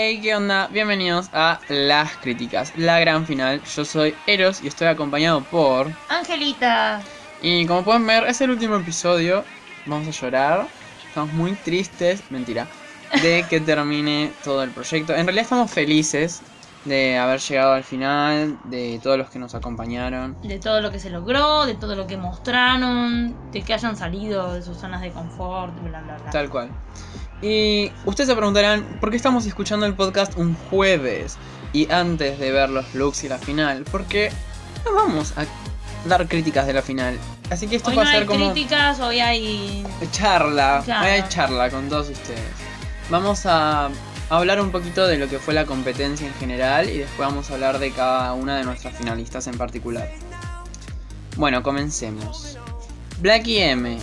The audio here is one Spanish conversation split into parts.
Hey, ¿qué onda? Bienvenidos a Las Críticas, la gran final. Yo soy Eros y estoy acompañado por... Angelita. Y como pueden ver, es el último episodio. Vamos a llorar. Estamos muy tristes, mentira, de que termine todo el proyecto. En realidad estamos felices de haber llegado al final, de todos los que nos acompañaron. De todo lo que se logró, de todo lo que mostraron, de que hayan salido de sus zonas de confort, bla, bla, bla. Tal cual. Y ustedes se preguntarán, ¿por qué estamos escuchando el podcast un jueves? Y antes de ver los looks y la final, porque no vamos a dar críticas de la final. Así que esto Hoy va no a hay ser como críticas, hoy hay... charla. Claro. Hoy hay charla con todos ustedes. Vamos a hablar un poquito de lo que fue la competencia en general y después vamos a hablar de cada una de nuestras finalistas en particular. Bueno, comencemos. Blackie M.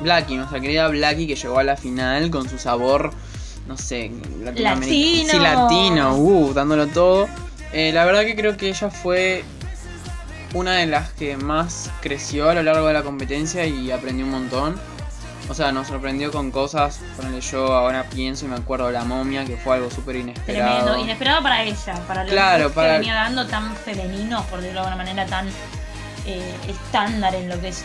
Blackie, nuestra querida Blackie que llegó a la final con su sabor, no sé, Latino. Sí, latino, uh, dándolo todo. Eh, la verdad que creo que ella fue una de las que más creció a lo largo de la competencia y aprendió un montón. O sea, nos sorprendió con cosas, ponele yo ahora pienso y me acuerdo de la momia, que fue algo súper inesperado. Tremendo, inesperado para ella, para lo Claro, que para- venía dando tan femenino, por decirlo de alguna manera, tan eh, estándar en lo que es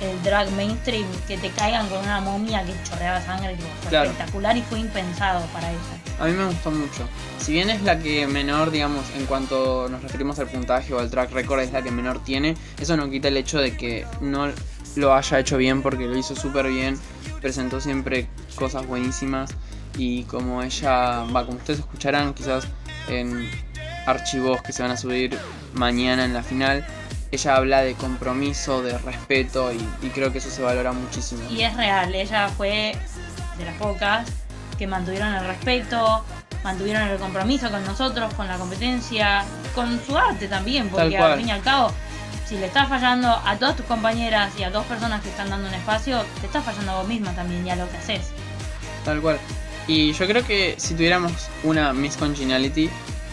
el drag mainstream, que te caigan con una momia que chorreaba sangre, tipo, fue Claro. espectacular y fue impensado para ella. A mí me gustó mucho. Si bien es la que menor, digamos, en cuanto nos referimos al puntaje o al track record, es la que menor tiene, eso no quita el hecho de que no lo haya hecho bien porque lo hizo súper bien, presentó siempre cosas buenísimas y como ella, va, como ustedes escucharán quizás en archivos que se van a subir mañana en la final, ella habla de compromiso, de respeto y, y creo que eso se valora muchísimo. Y es real, ella fue de las pocas que mantuvieron el respeto, mantuvieron el compromiso con nosotros, con la competencia, con su arte también, porque al fin y al cabo, si le estás fallando a todas tus compañeras y a dos personas que están dando un espacio, te estás fallando a vos misma también y a lo que haces. Tal cual. Y yo creo que si tuviéramos una Miss Congeniality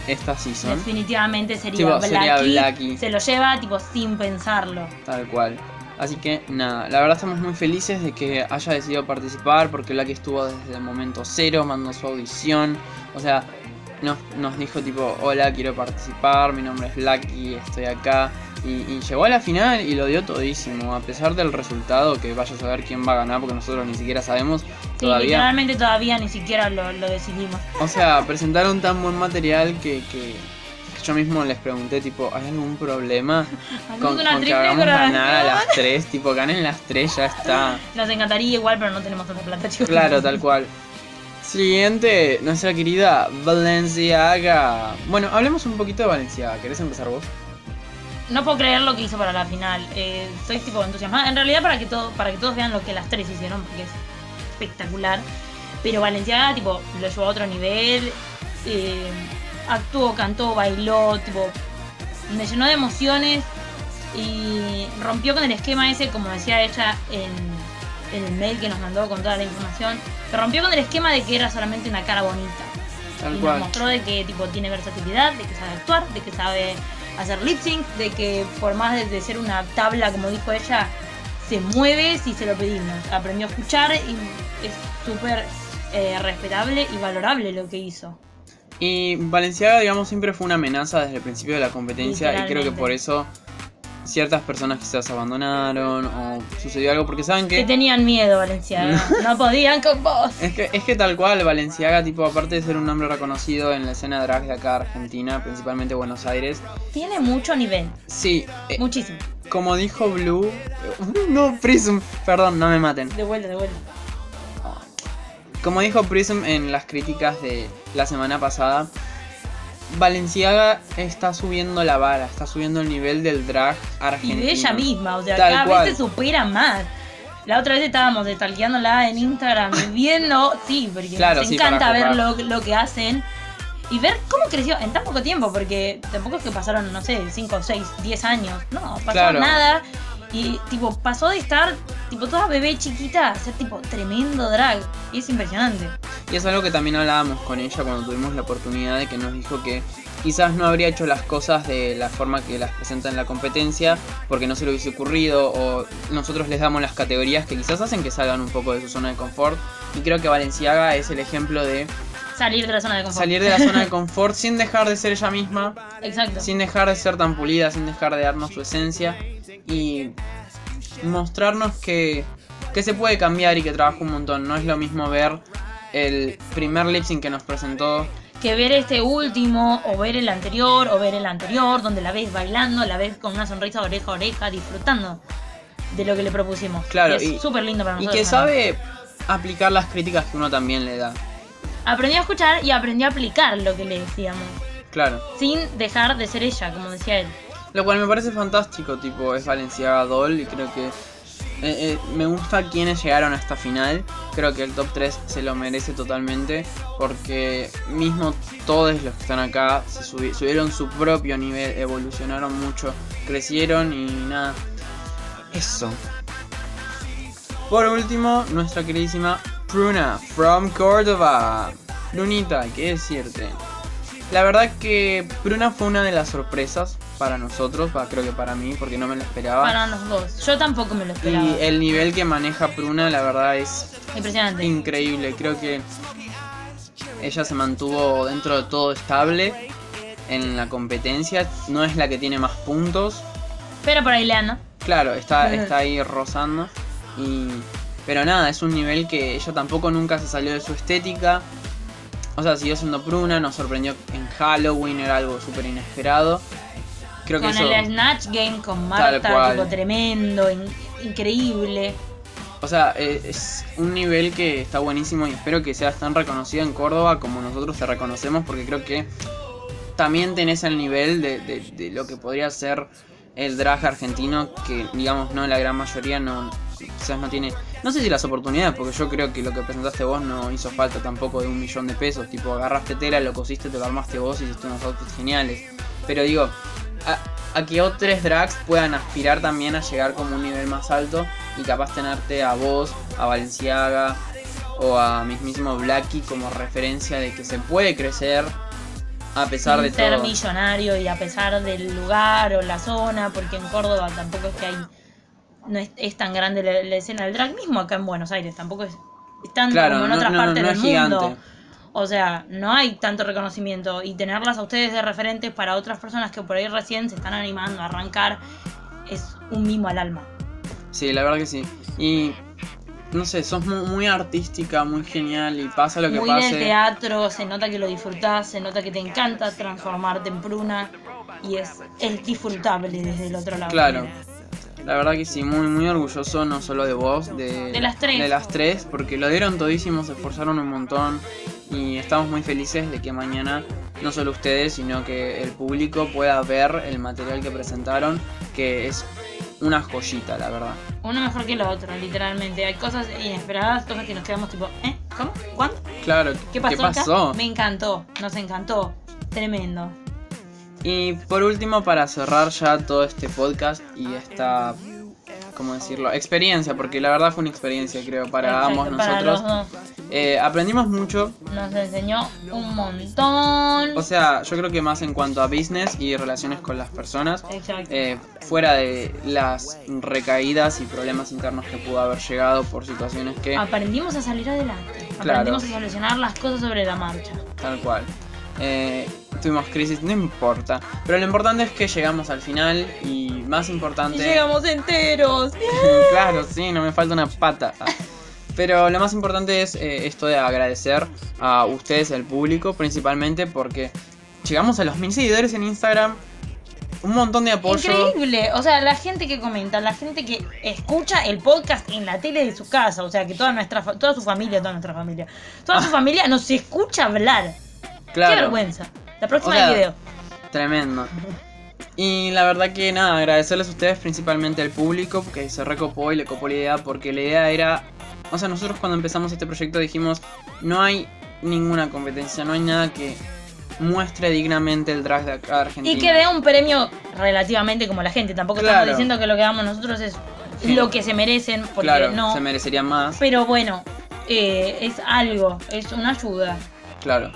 esta season, Definitivamente sería, Tipo, sería Blackie, Blackie. Se lo lleva tipo sin pensarlo. tal cual. Así que nada, la verdad estamos muy felices de que haya decidido participar porque Blacky estuvo desde el momento cero, mandó su audición, o sea, nos, nos dijo tipo, hola, quiero participar, mi nombre es Blacky, estoy acá. Y, y llegó a la final y lo dio todísimo, a pesar del resultado, que vaya a saber quién va a ganar porque nosotros ni siquiera sabemos Sí, todavía. literalmente todavía ni siquiera lo, lo decidimos. O sea, presentaron tan buen material que, que yo mismo les pregunté, tipo, ¿hay algún problema con, con que hagamos ganar a las tres? Tipo, ganen las tres, ya está. Nos encantaría igual, pero no tenemos tanta plata, chicos. Claro, tal cual. Siguiente, nuestra querida Valenciaga. Bueno, hablemos un poquito de Valenciaga. ¿Querés empezar vos? No puedo creer lo que hizo para la final. Eh, estoy tipo entusiasmada. En realidad para que todo, para que todos vean lo que las tres hicieron, porque es espectacular. Pero Valenciaga tipo lo llevó a otro nivel. eh, actuó, cantó, bailó, tipo. Me llenó de emociones. Y rompió con el esquema ese, como decía ella en, en el mail que nos mandó con toda la información. Rompió con el esquema de que era solamente una cara bonita Tal y nos cual. mostró de que tipo tiene versatilidad, de que sabe actuar, de que sabe hacer lip sync, de que por más de, de ser una tabla como dijo ella, se mueve si se lo pedimos. Aprendió a escuchar y es súper eh, respetable y valorable lo que hizo. Y Valenciaga, digamos, siempre fue una amenaza desde el principio de la competencia y creo que por eso ciertas personas quizás abandonaron o sucedió algo porque saben Que que... tenían miedo, Valenciaga. no podían con vos. Es que, es que tal cual, Valenciaga, tipo, aparte de ser un nombre reconocido en la escena drag de acá de Argentina, principalmente Buenos Aires, Tiene mucho nivel, sí, eh, muchísimo. como dijo Blue, no, Prism, perdón, no me maten. De vuelta, de vuelta. Como dijo Prism en las críticas de la semana pasada, Valenciaga está subiendo la vara, está subiendo el nivel del drag Y argentino. de ella misma, o sea, Tal cada cual. vez se supera más. La otra vez estábamos destalqueándola en Instagram y viendo, sí, porque Claro, nos sí, encanta ver lo, lo que hacen y ver cómo creció en tan poco tiempo, porque tampoco es que pasaron, no sé, 5, 6, 10 años, no, pasó Claro. nada. Y tipo, pasó de estar tipo toda bebé chiquita a ser tipo tremendo drag. Y es impresionante. Y es algo que también hablábamos con ella cuando tuvimos la oportunidad de que nos dijo que quizás no habría hecho las cosas de la forma que las presenta en la competencia porque no se le hubiese ocurrido o nosotros les damos las categorías que quizás hacen que salgan un poco de su zona de confort y creo que Valenciaga es el ejemplo de Salir de la zona de confort. salir de la zona de confort sin dejar de ser ella misma, Exacto. sin dejar de ser tan pulida, sin dejar de darnos su esencia y mostrarnos que, que se puede cambiar y que trabaja un montón. No es lo mismo ver el primer lip sync que nos presentó. Que ver este último, o ver el anterior, o ver el anterior, donde la ves bailando, la ves con una sonrisa oreja a oreja, disfrutando de lo que le propusimos. Claro, Y y- es súper lindo para Y nosotros. que también. sabe aplicar las críticas que uno también le da. Aprendió a escuchar y aprendió a aplicar lo que le decíamos. Claro. Sin dejar de ser ella, como decía él. Lo cual me parece fantástico, tipo, es Valenciaga Doll y creo que eh, eh, me gusta quienes llegaron a esta final. Creo que el top 3 se lo merece totalmente porque mismo todos los que están acá subieron su propio nivel, evolucionaron mucho, crecieron y nada. Eso. Por último, nuestra queridísima Pruna from Córdoba. Prunita, ¿qué decirte? La verdad que Pruna fue una de las sorpresas para nosotros, creo que para mí, porque no me lo esperaba. Para los dos. Yo tampoco me lo esperaba. y el nivel que maneja Pruna, la verdad es Impresionante. increíble. Creo que ella se mantuvo dentro de todo estable en la competencia. No es la que tiene más puntos. Pero por ahí le anda. Claro, está, está ahí rozando. Y, pero nada, es un nivel que ella tampoco nunca se salió de su estética. O sea, siguió siendo Pruna, nos sorprendió en Halloween, era algo súper inesperado. Creo que Con eso. el Snatch Game con Marta, tipo tremendo, in- increíble. O sea, eh, es un nivel que está buenísimo y espero que sea tan reconocido en Córdoba como nosotros te reconocemos porque creo que también tenés el nivel de, de- de lo que podría ser el drag argentino que digamos no la gran mayoría no quizás no tiene no sé si las oportunidades porque yo creo que lo que presentaste vos no hizo falta tampoco de un millón de pesos tipo agarraste tela lo cosiste te lo armaste vos y hiciste unos outfits geniales pero digo a, a que otros drags puedan aspirar también a llegar como un nivel más alto y capaz tenerte a vos, a Valenciaga o a mismísimo Blacky como referencia de que se puede crecer a pesar de ser todo. millonario y a pesar del lugar o la zona, porque en Córdoba tampoco es que hay. No es, es tan grande la, la escena del drag mismo acá en Buenos Aires, tampoco es, es tanto Claro, como en no- otras no- partes no del mundo. gigante. O sea, no hay tanto reconocimiento y tenerlas a ustedes de referentes para otras personas que por ahí recién se están animando a arrancar es un mimo al alma. Sí, la verdad que sí. Y no sé, sos muy, muy artística, muy genial y pasa lo que Muy pase. teatro, se nota que lo disfrutás, se nota que te encanta transformarte en pruna y es, es disfrutable desde el otro lado. Claro. La verdad que sí, muy, muy orgulloso no solo de vos, de, De las tres. de las tres, porque lo dieron todísimo, se esforzaron un montón y estamos muy felices de que mañana no solo ustedes, sino que el público pueda ver el material que presentaron, que es una joyita, la verdad. Uno mejor que el otro, literalmente. Hay cosas inesperadas, cosas que nos quedamos tipo, ¿eh? ¿Cómo? ¿Cuándo? Claro, ¿Qué pasó? acá? pasó? Me encantó, nos encantó. Tremendo. Y por último, para cerrar ya todo este podcast y esta, ¿cómo decirlo? Experiencia, porque la verdad fue una experiencia, creo, para Exacto, ambos para nosotros. los dos. Eh, aprendimos mucho, Nos enseñó un montón. o sea, yo creo que más en cuanto a business y relaciones con las personas, Exacto. eh, fuera de las recaídas y problemas internos que pudo haber llegado por situaciones que, Aprendimos a salir adelante. Claro. Aprendimos a solucionar las cosas sobre la marcha. tal cual. Eh, tuvimos crisis, no importa. Pero lo importante es que llegamos al final y más Y importante... llegamos enteros. claro, sí, no me falta una pata. Ah. Pero lo más importante es eh, esto de agradecer a ustedes, el público, principalmente porque llegamos a los mil seguidores en Instagram. Un montón de apoyo. Increíble, o sea, la gente que comenta, la gente que escucha el podcast en la tele de su casa, o sea, que toda nuestra toda su familia, toda nuestra familia, toda su familia nos escucha hablar. Qué Claro, vergüenza. La próxima O sea, video. tremendo. Y la verdad que nada, agradecerles a ustedes, principalmente al público, que se recopó y le copó la idea, porque la idea era. O sea, nosotros cuando empezamos este proyecto dijimos: no hay ninguna competencia, no hay nada que muestre dignamente el drag de acá de Argentina. Y que dé un premio relativamente como la gente. Tampoco Claro. estamos diciendo que lo que damos nosotros es Sí. lo que se merecen, porque claro, no. se merecería más. Pero bueno, eh, es algo, es una ayuda. Claro.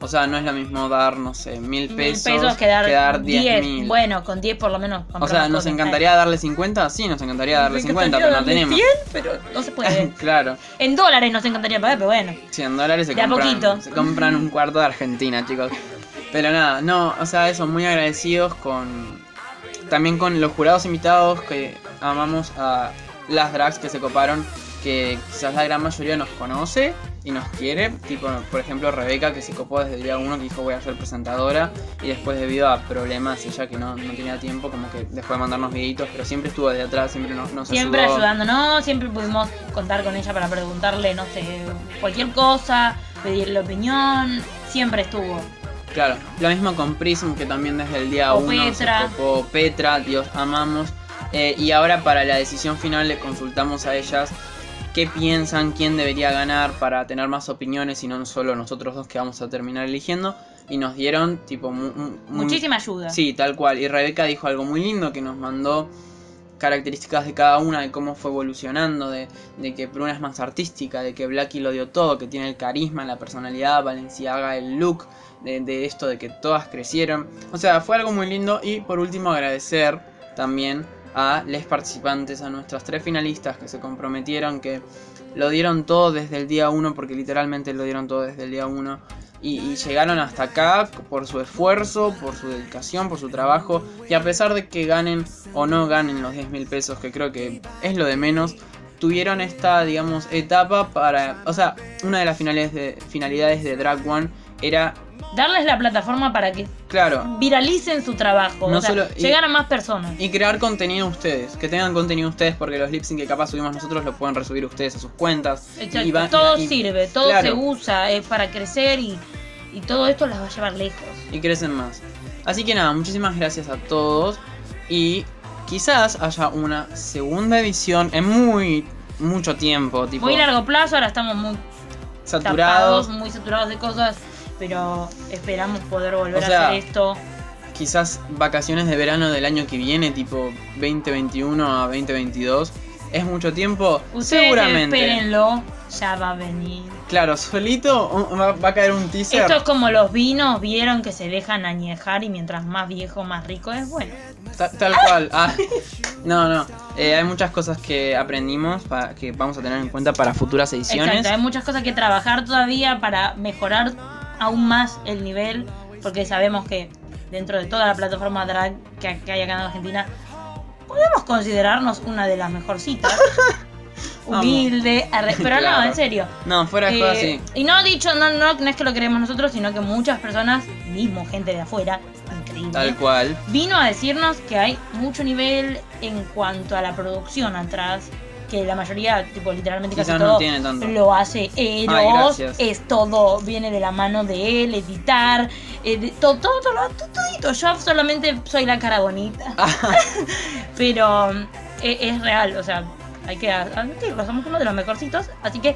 O sea, no es lo mismo dar, no sé, mil Mil pesos, pesos que dar, diez 10. mil. Bueno, con 10 por lo menos. o sea, ¿nos encantaría darle 50? Sí, nos encantaría darle Nos 50, encantaría pero no darle tenemos. 100, pero no se puede. claro. en dólares nos encantaría pagar, pero bueno. 100 dólares se De a compran, poquito. se compran un cuarto de Argentina, chicos. Pero nada, no, o sea, eso, muy agradecidos con. También con los jurados invitados que amamos a las drags que se coparon, que quizás la gran mayoría nos conoce y nos quiere. Tipo, por ejemplo, Rebeca, que se copó desde el día uno, que dijo voy a ser presentadora. Y después, debido a problemas, ella que no, no tenía tiempo, como que dejó de mandarnos videitos, pero siempre estuvo de atrás, siempre nos, nos Siempre ayudó. ayudándonos, siempre pudimos contar con ella para preguntarle, no sé, cualquier cosa, pedirle opinión. Siempre estuvo. Claro, lo mismo con Prism, que también desde el día O 1 Petra. se copó Petra, Dios amamos. Eh, y ahora para la decisión final le consultamos a ellas qué piensan, quién debería ganar para tener más opiniones y no solo nosotros dos que vamos a terminar eligiendo. Y nos dieron tipo mu- mu- muy- Muchísima ayuda. Sí, tal cual. Y Rebeca dijo algo muy lindo que nos mandó características de cada una, de cómo fue evolucionando, de, de que Bruna es más artística, de que Blacky lo dio todo, que tiene el carisma, la personalidad, Valenciaga el look, de, de esto de que todas crecieron. O sea, fue algo muy lindo y por último agradecer también a les participantes, a nuestras tres finalistas que se comprometieron, que lo dieron todo desde el día 1, porque literalmente lo dieron todo desde el día 1. Y, llegaron hasta acá por su esfuerzo, por su dedicación, por su trabajo. Y a pesar de que ganen o no ganen los 10 mil pesos, que creo que es lo de menos, tuvieron esta, digamos, etapa para... O sea, una de las finalidades de Drag One era, Darles la plataforma para que claro, viralicen su trabajo. No o sea, solo- y- llegar a más personas. Y crear contenido ustedes, que tengan contenido ustedes, porque los lip sync que capaz subimos nosotros los pueden resubir ustedes a sus cuentas. Exacto, Y va- todo y- sirve, todo claro. se usa, es para crecer y, y todo esto las va a llevar lejos. y crecen más. Así que nada, muchísimas gracias a todos y quizás haya una segunda edición en muy mucho tiempo, tipo Muy largo plazo, ahora estamos muy saturados. tapados, muy saturados de cosas, pero esperamos poder volver O sea, a hacer esto. Quizás vacaciones de verano del año que viene, tipo 2021 a 2022. Es mucho tiempo, Ustedes seguramente. espérenlo, ya va a venir. Claro, solito va, va a caer un teaser. Esto es como los vinos, vieron que se dejan añejar y mientras más viejo, más rico es bueno. Ta- tal cual. Ah, no, no. Eh, hay muchas cosas que aprendimos para, que vamos a tener en cuenta para futuras ediciones. Exacto, hay muchas cosas que trabajar todavía para mejorar aún más el nivel, porque sabemos que dentro de toda la plataforma drag que, que hay acá en Argentina, podemos considerarnos una de las mejorcitas. Humilde, arre- pero no, en serio. No, fuera de Eh, sí. Y no dicho, no, no, no es que lo queremos nosotros, sino que muchas personas, mismo gente de afuera, increíble, Tal cual. vino a decirnos que hay mucho nivel en cuanto a la producción atrás, que la mayoría, tipo literalmente casi no todo, lo hace Eros, es todo, viene de la mano de él, editar, eh, de- todo, todo, todo, todo, todito. Yo solamente soy la cara bonita, pero eh, es, real, o sea, hay que admitirlo, somos uno de los mejorcitos, así que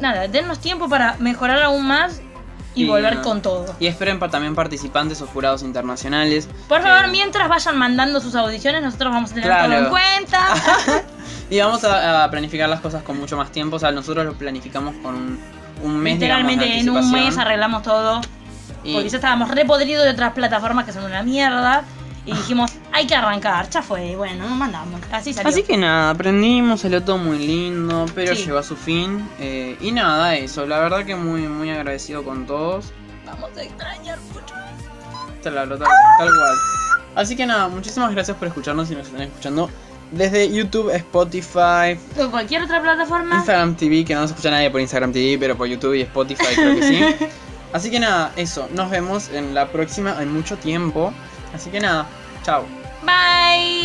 nada, dennos tiempo para mejorar aún más y, Y, volver con todo. Y esperen también participantes o jurados internacionales. Por favor, mientras vayan mandando sus audiciones, nosotros vamos a tener Claro. todo en cuenta. Y vamos a, a planificar las cosas con mucho más tiempo. O sea, nosotros lo planificamos con un, un mes. Literalmente digamos, de en un mes arreglamos todo. Y- Porque ya estábamos repodridos de otras plataformas que son una mierda. Y dijimos, hay que arrancar, ya fue. Bueno, nos mandamos. Así salió. Así que nada, aprendimos, salió todo muy lindo, pero Sí. llegó a su fin. eh, y nada, eso, la verdad que muy, muy agradecido con todos. Vamos a extrañar mucho. Claro, tal, tal cual. Así que nada, muchísimas gracias por escucharnos y nos están escuchando desde YouTube, Spotify, O cualquier otra plataforma. Instagram TV, que no nos escucha nadie por Instagram TV, pero por YouTube y Spotify creo que sí. Así que nada, eso, nos vemos en la próxima en mucho tiempo. Así que nada, chao. Bye.